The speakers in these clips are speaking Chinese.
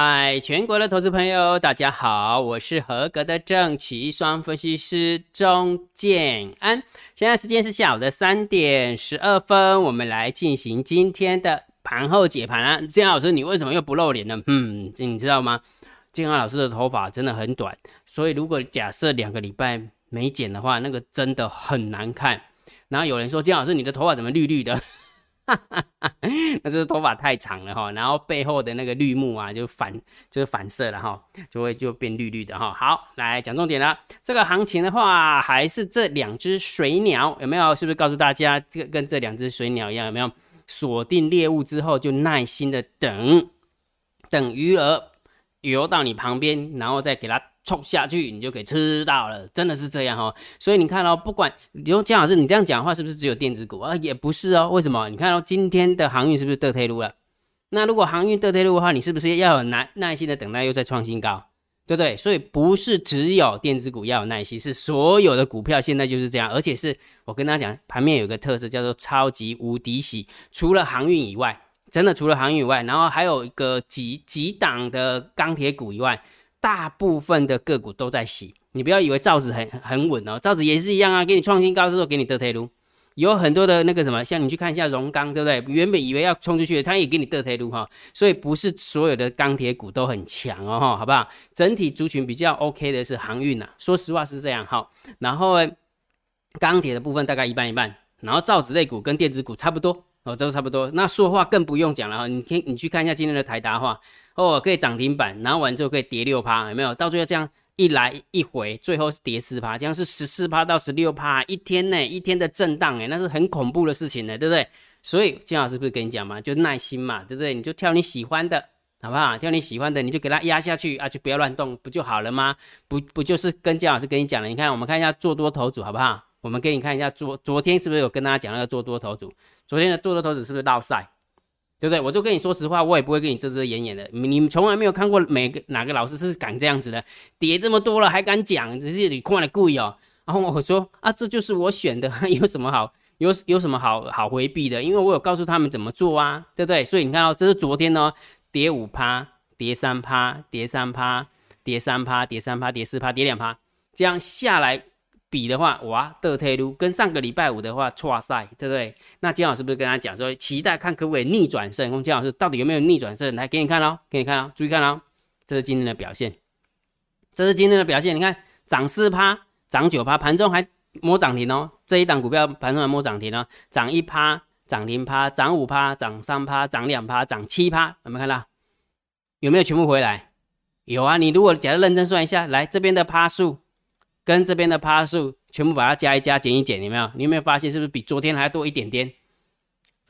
嗨，全国的投资朋友，大家好，我是合格的正奇双分析师钟建安。现在时间是下午的三点十二分，我们来进行今天的盘后解盘啊。建安老师，你为什么又不露脸呢？嗯，你知道吗？建安老师的头发真的很短，所以如果假设两个礼拜没剪的话，那个真的很难看。然后有人说，建安老师，你的头发怎么绿绿的？哈哈哈那就是头发太长了哈，然后背后的那个绿幕啊，就反就是反射了哈，就会就变绿绿的哈。好，来讲重点了，这个行情的话，还是这两只水鸟有没有？是不是告诉大家，这个跟这两只水鸟一样，有没有锁定猎物之后，就耐心的等，等鱼儿游到你旁边，然后再给它。冲下去，你就可以吃到了，真的是这样哈。所以你看哦，不管比如姜老师，你这样讲话是不是只有电子股啊？也不是哦。为什么？你看到今天的航运是不是得退路了？那如果航运得退路的话，你是不是要有耐耐心的等待又再创新高，对不对？所以不是只有电子股要有耐心，是所有的股票现在就是这样。而且是我跟大家讲，盘面有个特色叫做超级无敌喜，除了航运以外，真的除了航运以外，然后还有一个几几档的钢铁股以外。大部分的个股都在洗，你不要以为造纸很很稳哦，造纸也是一样啊，给你创新高之后给你得退路，有很多的那个什么，像你去看一下荣钢，对不对？原本以为要冲出去，它也给你得退路哈，所以不是所有的钢铁股都很强哦哈，好不好？整体族群比较 OK 的是航运呐，说实话是这样哈，然后钢铁的部分大概一半一半，然后造纸类股跟电子股差不多哦，都差不多。那说话更不用讲了哈，你听你去看一下今天的台达话。哦，可以涨停板，然后完之后可以跌六趴，有没有？到最后这样一来一回，最后是跌四趴，这样是十四趴到十六趴，一天呢，一天的震荡，哎，那是很恐怖的事情呢，对不对？所以金老师不是跟你讲嘛，就耐心嘛，对不对？你就挑你喜欢的，好不好？挑你喜欢的，你就给它压下去啊，就不要乱动，不就好了吗？不不就是跟金老师跟你讲了？你看，我们看一下做多头组，好不好？我们给你看一下昨昨天是不是有跟大家讲那个做多头组？昨天的做多头组是不是绕赛？对不对？我就跟你说实话，我也不会跟你遮遮掩掩的。你们从来没有看过每个哪个老师是敢这样子的，跌这么多了还敢讲，只是你看了故意哦。然后我说啊，这就是我选的，有什么好有有什么好好回避的？因为我有告诉他们怎么做啊，对不对？所以你看到这是昨天呢，跌五趴，跌三趴，跌三趴，跌三趴，跌三趴，跌四趴，跌两趴，这样下来。比的话，哇，得退路跟上个礼拜五的话，错赛，对不对？那金老师不是跟他讲说，期待看可不可以逆转胜？问金老师到底有没有逆转胜？来给你看哦，给你看哦，注意看哦，这是今天的表现，这是今天的表现。你看涨四趴，涨九趴，盘中还摸涨停哦。这一档股票盘中还摸涨停哦，涨一趴，涨零趴，涨五趴，涨三趴，涨两趴，涨七趴，有没有看到？有没有全部回来？有啊。你如果假设认真算一下，来这边的趴数。跟这边的趴数全部把它加一加减一减，有没有？你有没有发现是不是比昨天还要多一点点？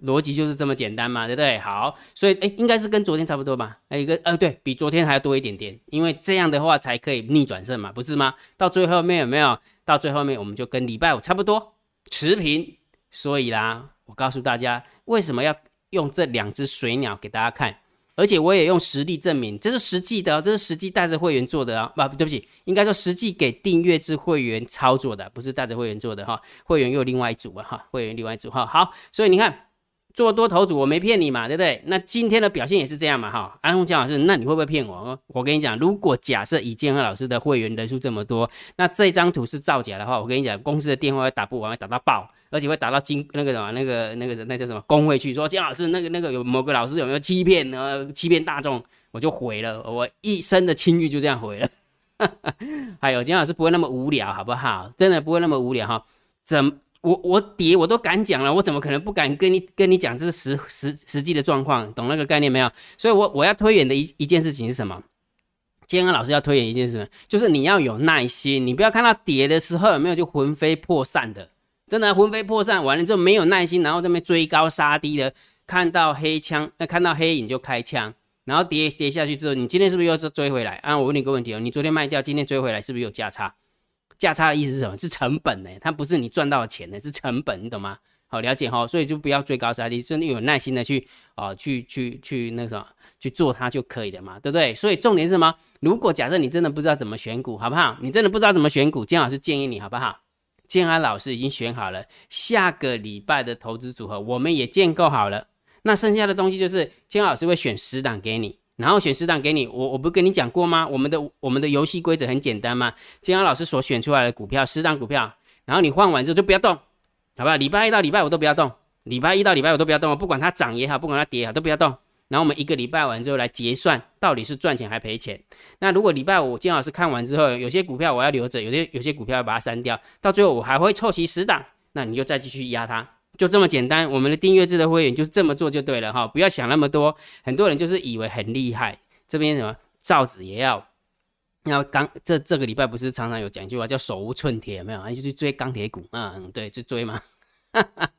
逻辑就是这么简单嘛，对不对？好，所以哎，应该是跟昨天差不多吧？诶一个呃，对比昨天还要多一点点，因为这样的话才可以逆转胜嘛，不是吗？到最后面有没有？到最后面我们就跟礼拜五差不多持平。所以啦，我告诉大家为什么要用这两只水鸟给大家看。而且我也用实力证明，这是实际的，这是实际带着会员做的啊！不，对不起，应该说实际给订阅制会员操作的，不是带着会员做的哈。会员又另外一组啊，哈，会员另外一组哈。好，所以你看。做多头组，我没骗你嘛，对不对？那今天的表现也是这样嘛，哈。安红江老师，那你会不会骗我？我跟你讲，如果假设以建和老师的会员人数这么多，那这张图是造假的话，我跟你讲，公司的电话会打不完，会打到爆，而且会打到金那个什么那个那个那叫什么工会去，说姜老师那个那个有某个老师有没有欺骗呢？欺骗大众，我就毁了，我一生的清誉就这样毁了。还有姜老师不会那么无聊，好不好？真的不会那么无聊哈？怎？我我跌我都敢讲了，我怎么可能不敢跟你跟你讲这个实实实际的状况？懂那个概念没有？所以，我我要推演的一一件事情是什么？建安老师要推演一件事，就是你要有耐心，你不要看到跌的时候有没有就魂飞魄散的，真的魂飞魄散完了之后没有耐心，然后这边追高杀低的，看到黑枪那看到黑影就开枪，然后跌跌下去之后，你今天是不是又是追回来？啊，我问你个问题哦，你昨天卖掉，今天追回来是不是有价差？价差的意思是什么？是成本呢？它不是你赚到的钱呢，是成本，你懂吗？好了解哈，所以就不要追高杀低，真的有耐心的去啊，去去去那个什么去做它就可以了嘛，对不对？所以重点是什么？如果假设你真的不知道怎么选股，好不好？你真的不知道怎么选股，姜老师建议你好不好？建安老师已经选好了下个礼拜的投资组合，我们也建构好了。那剩下的东西就是建安老师会选十档给你。然后选十档给你，我我不跟你讲过吗？我们的我们的游戏规则很简单嘛，建安老师所选出来的股票十档股票，然后你换完之后就不要动，好不好？礼拜一到礼拜五都不要动，礼拜一到礼拜五都不要动，不管它涨也好，不管它跌也好，都不要动。然后我们一个礼拜完之后来结算，到底是赚钱还赔钱？那如果礼拜五金老师看完之后，有些股票我要留着，有些有些股票要把它删掉，到最后我还会凑齐十档，那你就再继续压它，就这么简单。我们的订阅制的会员就这么做就对了哈，不要想那么多。很多人就是以为很厉害，这边什么造纸也要，那刚这这个礼拜不是常常有讲一句话叫手无寸铁，没有？就去追钢铁股嗯，对，去追嘛。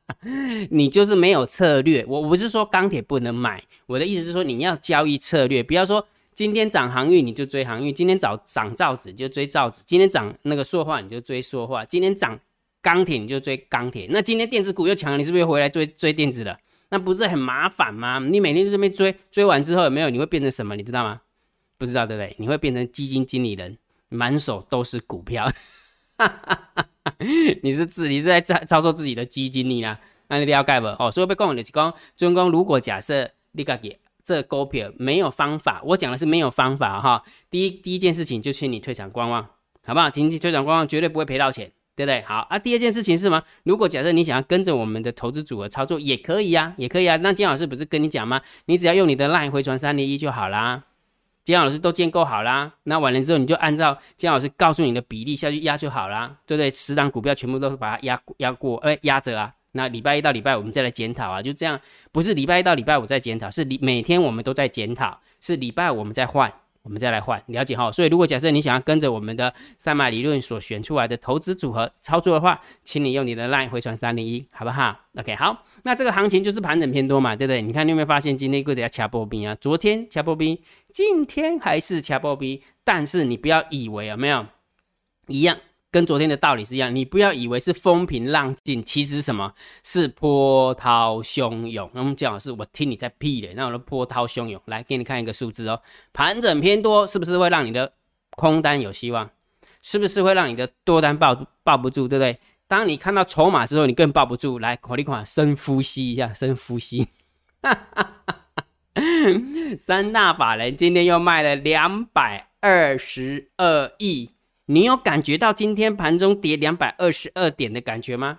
你就是没有策略，我不是说钢铁不能买，我的意思是说你要交易策略，不要说今天涨航运你就追航运，今天早涨造纸就追造纸，今天涨那个塑化你就追塑化，今天涨钢铁你就追钢铁，那今天电子股又强，你是不是又回来追追电子的？那不是很麻烦吗？你每天在这边追，追完之后有没有你会变成什么？你知道吗？不知道对不对？你会变成基金经理人，满手都是股票。你是自你是在操操作自己的基金你啊？那你了解不？哦，所以被讲的是讲，尊公如果假设你个给这股票没有方法，我讲的是没有方法哈。第一第一件事情就请你退场观望，好不好？仅仅退场观望，绝对不会赔到钱，对不对？好啊。第二件事情是什么？如果假设你想要跟着我们的投资组合操作，也可以啊，也可以啊。那金老师不是跟你讲吗？你只要用你的 LINE 回传三零一就好啦。姜老师都建构好啦，那完了之后你就按照姜老师告诉你的比例下去压就好啦，对不对？十档股票全部都是把它压压过，哎，压着啊。那礼拜一到礼拜五我们再来检讨啊，就这样，不是礼拜一到礼拜五再检讨，是礼每天我们都在检讨，是礼拜五我们再换。我们再来换，了解哈。所以如果假设你想要跟着我们的三马理论所选出来的投资组合操作的话，请你用你的 LINE 回传三零一，好不好？OK，好。那这个行情就是盘整偏多嘛，对不对？你看你有没有发现今天柜子要掐波兵啊？昨天掐波兵，今天还是掐波兵，但是你不要以为有没有一样。跟昨天的道理是一样，你不要以为是风平浪静，其实什么是波涛汹涌？那我们讲的是，我听你在屁嘞，那我的波涛汹涌，来给你看一个数字哦，盘整偏多，是不是会让你的空单有希望？是不是会让你的多单抱抱不住，对不对？当你看到筹码之后，你更抱不住，来，火力款深呼吸一下，深呼吸，三大法人今天又卖了两百二十二亿。你有感觉到今天盘中跌两百二十二点的感觉吗？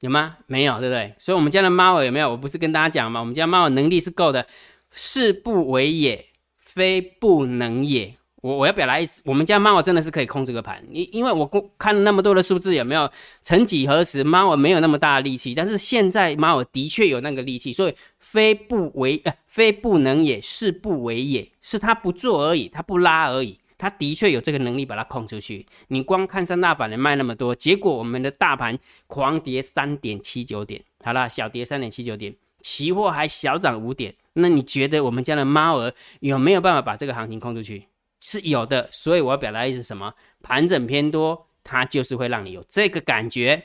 有吗？没有，对不对？所以，我们家的猫耳有没有？我不是跟大家讲吗？我们家猫耳能力是够的，是不为也，非不能也。我我要表达意思，我们家猫耳真的是可以控这个盘。因因为我看那么多的数字，有没有？曾几何时，猫耳没有那么大的力气，但是现在猫耳的确有那个力气。所以，非不为，呃，非不能也，是不为也，是他不做而已，他不拉而已。他的确有这个能力把它控出去。你光看三大板能卖那么多，结果我们的大盘狂跌三点七九点，好了，小跌三点七九点，期货还小涨五点。那你觉得我们家的猫儿有没有办法把这个行情控出去？是有的。所以我要表达意思是什么？盘整偏多，它就是会让你有这个感觉。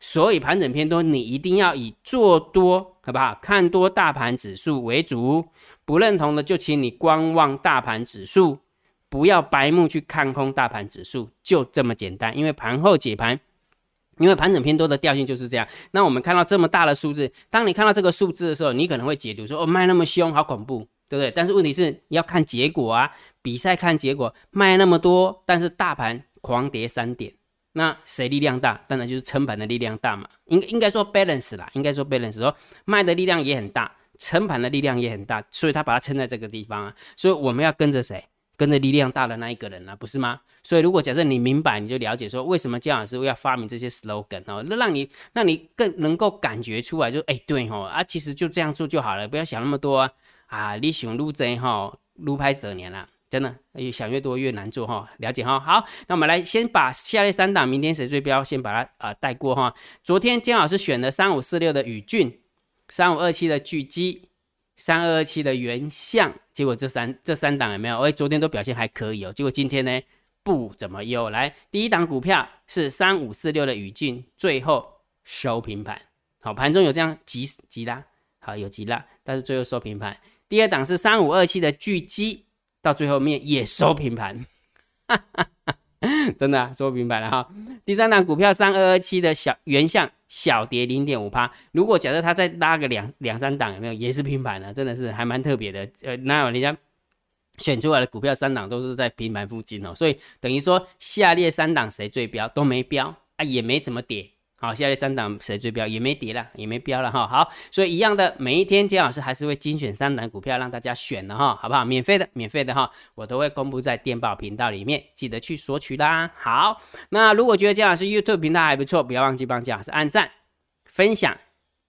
所以盘整偏多，你一定要以做多，好不好？看多大盘指数为主。不认同的就请你观望大盘指数。不要白目去看空大盘指数，就这么简单。因为盘后解盘，因为盘整偏多的调性就是这样。那我们看到这么大的数字，当你看到这个数字的时候，你可能会解读说：“哦，卖那么凶，好恐怖，对不对？”但是问题是要看结果啊，比赛看结果，卖那么多，但是大盘狂跌三点，那谁力量大？当然就是撑盘的力量大嘛。应应该说 balance 啦，应该说 balance，说卖的力量也很大，撑盘的力量也很大，所以他把它撑在这个地方啊。所以我们要跟着谁？跟着力量大的那一个人啊，不是吗？所以如果假设你明白，你就了解说为什么姜老师要发明这些 slogan 哦，那让你让你更能够感觉出来，就哎对吼啊，其实就这样做就好了，不要想那么多啊啊！你想录真哈，录拍十年了，真的越想越多越难做哈，了解哈。好，那我们来先把下列三档明天谁追标先把它啊带过哈。昨天姜老师选的三五四六的宇俊，三五二七的巨基。三二二七的原相，结果这三这三档有没有？哎，昨天都表现还可以哦。结果今天呢，不怎么优。来，第一档股票是三五四六的宇俊，最后收平盘。好，盘中有这样急急拉，好有急拉，但是最后收平盘。第二档是三五二七的巨基，到最后面也收平盘。哈哈哈。真的说明白了哈。第三档股票三二二七的小原相小跌零点五趴。如果假设它再拉个两两三档，有没有也是平盘的？真的是还蛮特别的。呃，哪有人家选出来的股票三档都是在平盘附近哦，所以等于说下列三档谁最标都没标啊，也没怎么跌。好，下列三档谁最标也没跌了，也没标了哈。好，所以一样的，每一天姜老师还是会精选三档股票让大家选的哈，好不好？免费的，免费的哈，我都会公布在电报频道里面，记得去索取啦。好，那如果觉得姜老师 YouTube 频道还不错，不要忘记帮姜老师按赞、分享、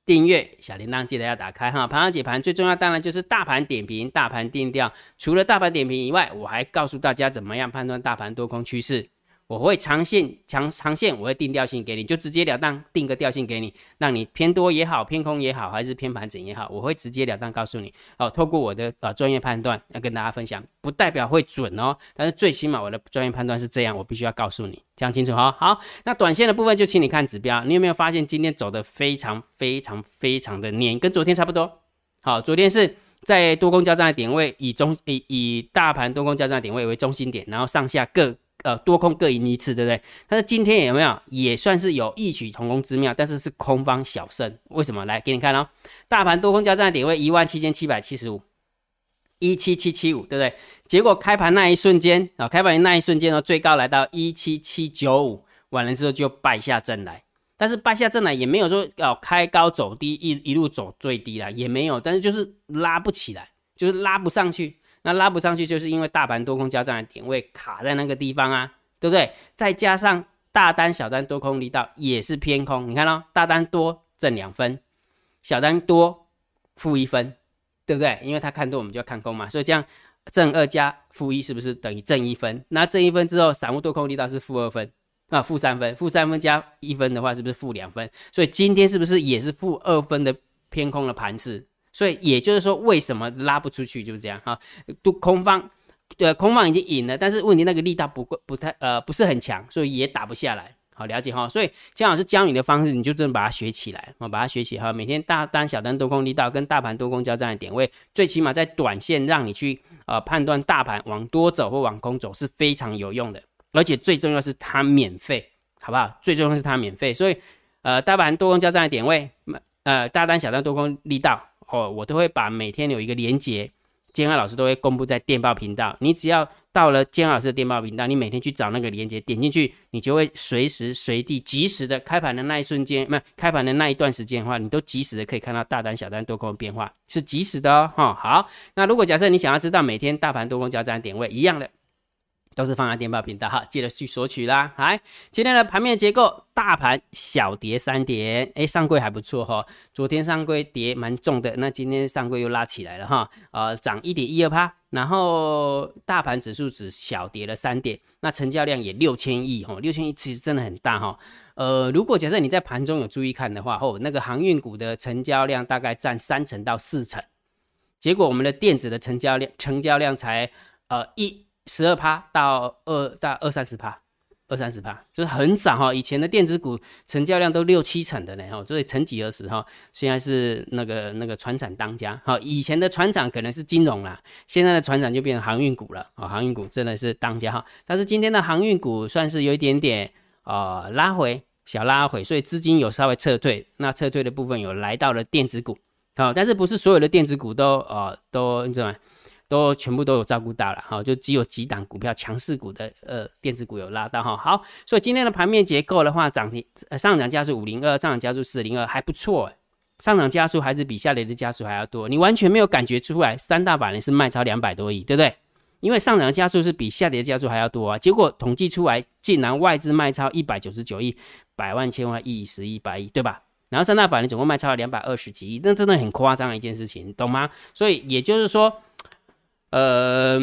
订阅，小铃铛记得要打开哈。盘上解盘最重要当然就是大盘点评、大盘定调。除了大盘点评以外，我还告诉大家怎么样判断大盘多空趋势。我会长线长长线，我会定调性给你，就直截了当定个调性给你，让你偏多也好，偏空也好，还是偏盘整也好，我会直截了当告诉你哦。透过我的呃专业判断要跟大家分享，不代表会准哦，但是最起码我的专业判断是这样，我必须要告诉你，讲清楚哈。好，那短线的部分就请你看指标，你有没有发现今天走的非常非常非常的黏，跟昨天差不多。好，昨天是在多空交战的点位，以中以以大盘多空交战的点位为中心点，然后上下各。呃，多空各赢一次，对不对？但是今天有没有也算是有异曲同工之妙？但是是空方小胜，为什么？来给你看哦，大盘多空交战的点位一万七千七百七十五，一七七七五，对不对？结果开盘那一瞬间啊，开盘那一瞬间呢，最高来到一七七九五，完了之后就败下阵来。但是败下阵来也没有说要开高走低，一一路走最低啦，也没有。但是就是拉不起来，就是拉不上去。那拉不上去，就是因为大盘多空交战的点位卡在那个地方啊，对不对？再加上大单、小单多空力道也是偏空，你看到大单多挣两分，小单多负一分，对不对？因为他看多，我们就要看空嘛，所以这样正二加负一是不是等于正一分？那正一分之后，散户多空力道是负二分啊，负三分，负三分加一分的话，是不是负两分？所以今天是不是也是负二分的偏空的盘势？所以也就是说，为什么拉不出去就是这样哈？都空方，呃，空方已经赢了，但是问题那个力道不够不太呃不是很强，所以也打不下来。好了解哈。所以姜老师教你的方式，你就真的把它学起来，我把它学起哈。每天大单、小单多空力道跟大盘多空交战的点位，最起码在短线让你去呃判断大盘往多走或往空走是非常有用的，而且最重要是它免费，好不好？最重要是它免费。所以呃大盘多空交战的点位，呃大单、小单多空力道。哦，我都会把每天有一个连接，监安老师都会公布在电报频道。你只要到了监安老师的电报频道，你每天去找那个连接，点进去，你就会随时随地、及时的开盘的那一瞬间，不开盘的那一段时间的话，你都及时的可以看到大单、小单多空变化，是及时的哦。哈，好，那如果假设你想要知道每天大盘多空交战点位一样的。都是放在电报频道哈，记得去索取啦。来，今天的盘面结构，大盘小跌三点，哎，上柜还不错哈。昨天上柜跌蛮重的，那今天上柜又拉起来了哈，呃，涨一点一二趴。然后大盘指数只小跌了三点，那成交量也六千亿哈，六千亿其实真的很大哈。呃，如果假设你在盘中有注意看的话，哦，那个航运股的成交量大概占三成到四成，结果我们的电子的成交量成交量才呃一。十二趴到二到二三十趴，二三十趴就是很少哈。以前的电子股成交量都六七成的呢哈，所以曾几何时哈，现在是那个那个船厂当家哈。以前的船厂可能是金融啦，现在的船厂就变成航运股了啊。航运股真的是当家哈。但是今天的航运股算是有一点点啊拉回，小拉回，所以资金有稍微撤退。那撤退的部分有来到了电子股好，但是不是所有的电子股都呃都你知道吗？都全部都有照顾到了哈，就只有几档股票强势股的呃电子股有拉到哈。好，所以今天的盘面结构的话，涨停呃上涨加速五零二，上涨加速四零二还不错，上涨加速还是比下跌的加速还要多，你完全没有感觉出来。三大法人是卖超两百多亿，对不对？因为上涨加速是比下跌的加速还要多啊。结果统计出来，竟然外资卖超一百九十九亿，百万千万亿十亿百亿，对吧？然后三大法人总共卖超了两百二十几亿，那真的很夸张的一件事情，懂吗？所以也就是说。呃，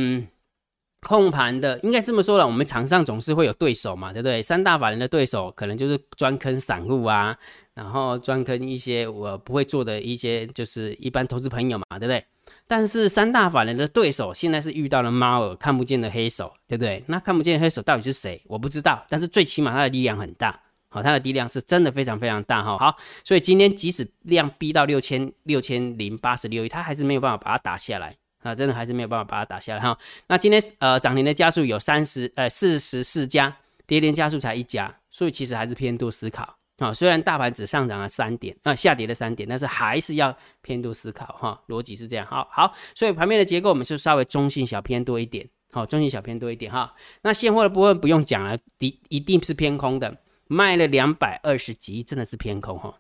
控盘的应该这么说了，我们场上总是会有对手嘛，对不对？三大法人的对手可能就是专坑散户啊，然后专坑一些我不会做的一些，就是一般投资朋友嘛，对不对？但是三大法人的对手现在是遇到了猫耳看不见的黑手，对不对？那看不见的黑手到底是谁？我不知道，但是最起码它的力量很大，好，它的力量是真的非常非常大哈。好，所以今天即使量逼到六千六千零八十六亿，它还是没有办法把它打下来。啊，真的还是没有办法把它打下来哈。那今天呃涨停的家数有三十呃四十四家，跌停家数才一家，所以其实还是偏多思考，啊，虽然大盘只上涨了三点，啊，下跌了三点，但是还是要偏多思考哈，逻辑是这样。好好，所以盘面的结构我们是稍微中性小偏多一点，好，中性小偏多一点哈。那现货的部分不用讲了，一一定是偏空的，卖了两百二十几亿，真的是偏空哈。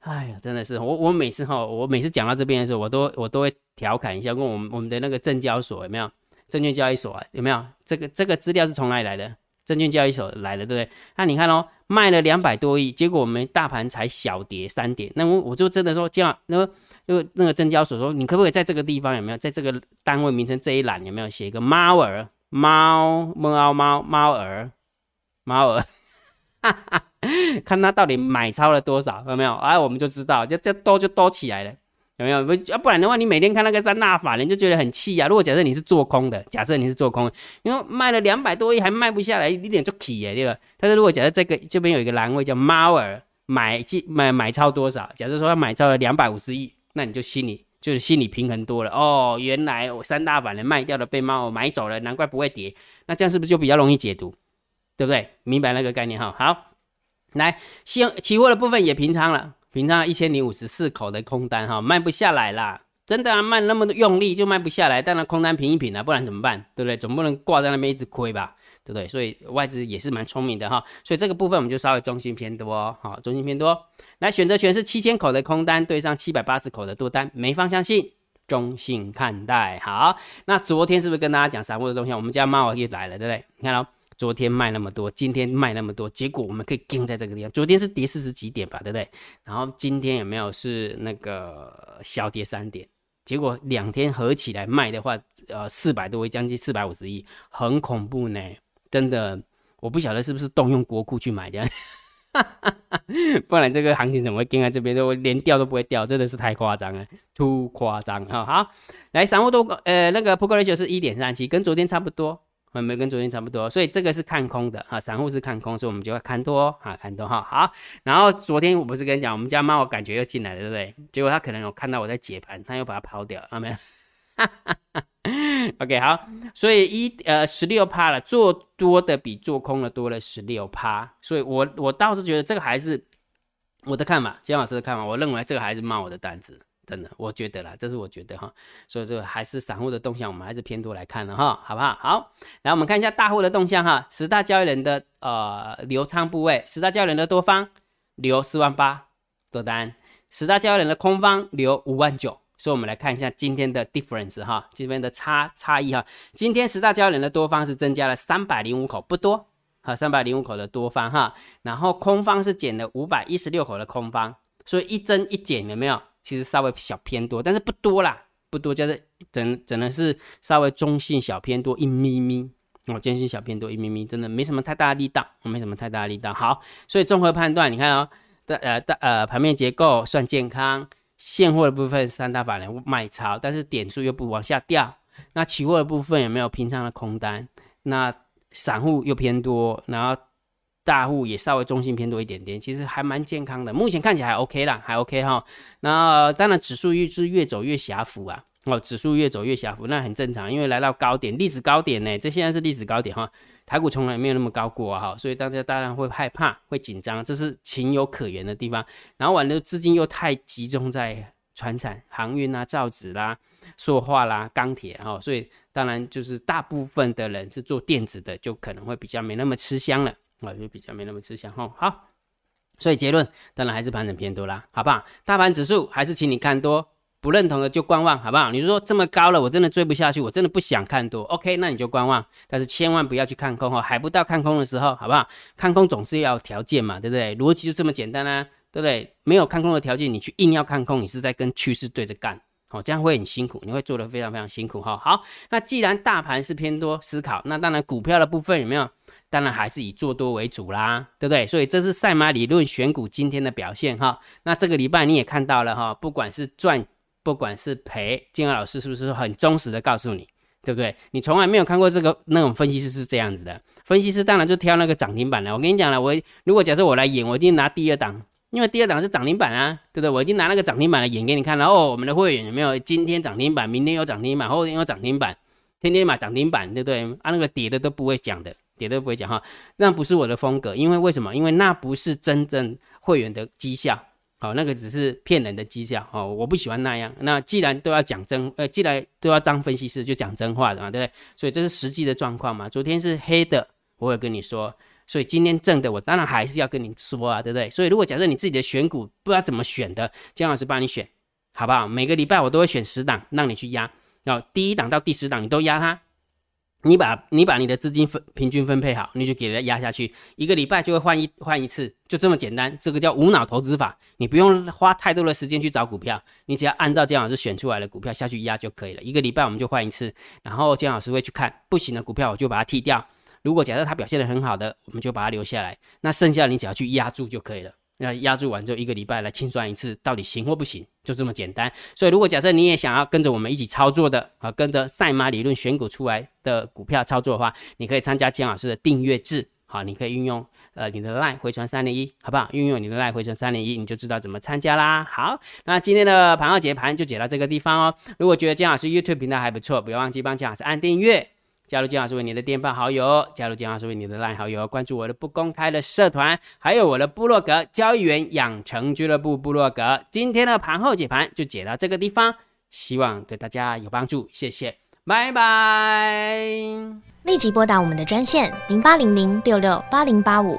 哎呀，真的是我我每次哈，我每次讲到这边的时候，我都我都会调侃一下，问我们我们的那个证交所有没有，证券交易所啊有没有这个这个资料是从哪里来的？证券交易所来的，对不对？那你看哦，卖了两百多亿，结果我们大盘才小跌三点。那我我就真的说，这样，那个那个那个证交所说，你可不可以在这个地方有没有，在这个单位名称这一栏有没有写一个猫儿猫猫猫猫儿猫儿，看他到底买超了多少，有没有？哎，我们就知道，就这多就多起来了。有没有不？要不然的话，你每天看那个三大法人就觉得很气啊。如果假设你是做空的，假设你是做空，因为卖了两百多亿还卖不下来，一点就气耶，对吧？但是如果假设这个这边有一个栏位叫猫儿买进买买超多少？假设说他买超了两百五十亿，那你就心里就是心理平衡多了哦。原来我三大法人卖掉了，被猫儿买走了，难怪不会跌。那这样是不是就比较容易解读？对不对？明白那个概念哈？好，来现期货的部分也平仓了。平常一千零五十四口的空单哈，卖不下来啦，真的啊，卖那么多用力就卖不下来，当然空单平一平啊，不然怎么办？对不对？总不能挂在那边一直亏吧，对不对？所以外资也是蛮聪明的哈，所以这个部分我们就稍微中心偏多，好，中心偏多。来，选择权是七千口的空单对上七百八十口的多单，没方向性，中性看待。好，那昨天是不是跟大家讲散户的东西？我们家猫又来了，对不对？你看哦。昨天卖那么多，今天卖那么多，结果我们可以盯在这个地方。昨天是跌四十几点吧，对不对？然后今天有没有是那个小跌三点？结果两天合起来卖的话，呃，四百多亿，将近四百五十亿，很恐怖呢。真的，我不晓得是不是动用国库去买的，不然这个行情怎么会盯在这边？都连掉都不会掉，真的是太夸张了，too 夸张哈。好，来，散户多呃，那个 p o k ratio 是一点三七，跟昨天差不多。我们跟昨天差不多，所以这个是看空的哈，散户是看空，所以我们就要看多哈，看多哈。好，然后昨天我不是跟你讲，我们家猫我感觉又进来了，对不对？结果它可能有看到我在解盘，它又把它抛掉，看到没有？OK，好，所以一呃十六趴了，做多的比做空的多了十六趴，所以我我倒是觉得这个还是我的看法，姜老师的看法，我认为这个还是冒我的单子。真的，我觉得啦，这是我觉得哈，所以这个还是散户的动向，我们还是偏多来看的哈，好不好？好，来我们看一下大户的动向哈，十大交易人的呃流仓部位，十大交易人的多方留四万八多单，十大交易人的空方留五万九，所以我们来看一下今天的 difference 哈，这边的差差异哈，今天十大交易人的多方是增加了三百零五口，不多，哈，三百零五口的多方哈，然后空方是减了五百一十六口的空方，所以一增一减有没有？其实稍微小偏多，但是不多啦，不多，就是整整的是稍微中性小偏多一咪咪我坚信小偏多一咪咪，真的没什么太大的力道，没什么太大的力道。好，所以综合判断，你看哦，的呃的呃盘面结构算健康，现货的部分三大法人卖超，但是点数又不往下掉，那期货的部分有没有平常的空单？那散户又偏多，然后。大户也稍微中性偏多一点点，其实还蛮健康的，目前看起来还 OK 啦，还 OK 哈。那当然指数越是越走越狭幅啊，哦，指数越走越狭幅，那很正常，因为来到高点，历史高点呢，这现在是历史高点哈，台股从来没有那么高过哈，所以大家当然会害怕，会紧张，这是情有可原的地方。然后完了资金又太集中在船产、航运啊、造纸啦、塑化啦、钢铁哈，所以当然就是大部分的人是做电子的，就可能会比较没那么吃香了。啊，就比较没那么吃香哈。好，所以结论当然还是盘整偏多啦，好不好？大盘指数还是请你看多，不认同的就观望，好不好？你说这么高了，我真的追不下去，我真的不想看多，OK？那你就观望，但是千万不要去看空哈，还不到看空的时候，好不好？看空总是要条件嘛，对不对？逻辑就这么简单啊，对不对？没有看空的条件，你去硬要看空，你是在跟趋势对着干。好，这样会很辛苦，你会做的非常非常辛苦哈。好，那既然大盘是偏多思考，那当然股票的部分有没有？当然还是以做多为主啦，对不对？所以这是赛马理论选股今天的表现哈。那这个礼拜你也看到了哈，不管是赚，不管是赔，金安老师是不是很忠实的告诉你，对不对？你从来没有看过这个那种分析师是这样子的，分析师当然就挑那个涨停板了。我跟你讲了，我如果假设我来演，我一定拿第二档。因为第二档是涨停板啊，对不对？我已经拿那个涨停板来演给你看了哦。我们的会员有没有今天涨停板，明天有涨停板，后天有涨停板，天天买涨停板，对不对？啊，那个跌的都不会讲的，跌都不会讲哈，那不是我的风格，因为为什么？因为那不是真正会员的绩效，好，那个只是骗人的绩效，哦，我不喜欢那样。那既然都要讲真，呃，既然都要当分析师，就讲真话的嘛，对不对？所以这是实际的状况嘛。昨天是黑的，我有跟你说，所以今天正的，我当然还是要跟你说啊，对不对？所以如果假设你自己的选股不知道怎么选的，姜老师帮你选，好不好？每个礼拜我都会选十档让你去压。然后第一档到第十档你都压它，你把你把你的资金分平均分配好，你就给它压下去，一个礼拜就会换一换一次，就这么简单。这个叫无脑投资法，你不用花太多的时间去找股票，你只要按照姜老师选出来的股票下去压就可以了。一个礼拜我们就换一次，然后姜老师会去看不行的股票，我就把它剔掉。如果假设它表现的很好的，我们就把它留下来。那剩下你只要去压住就可以了。那压住完之后，一个礼拜来清算一次，到底行或不行，就这么简单。所以，如果假设你也想要跟着我们一起操作的啊，跟着赛马理论选股出来的股票操作的话，你可以参加姜老师的订阅制。好，你可以运用呃你的 line 回传三零一，好不好？运用你的 line 回传三零一，你就知道怎么参加啦。好，那今天的盘后解盘就解到这个地方哦。如果觉得姜老师 YouTube 频道还不错，不要忘记帮姜老师按订阅。加入金老师为你的电饭好友，加入金老师为你的赖好友，关注我的不公开的社团，还有我的部落格交易员养成俱乐部部落格。今天的盘后解盘就解到这个地方，希望对大家有帮助，谢谢，拜拜。立即拨打我们的专线零八零零六六八零八五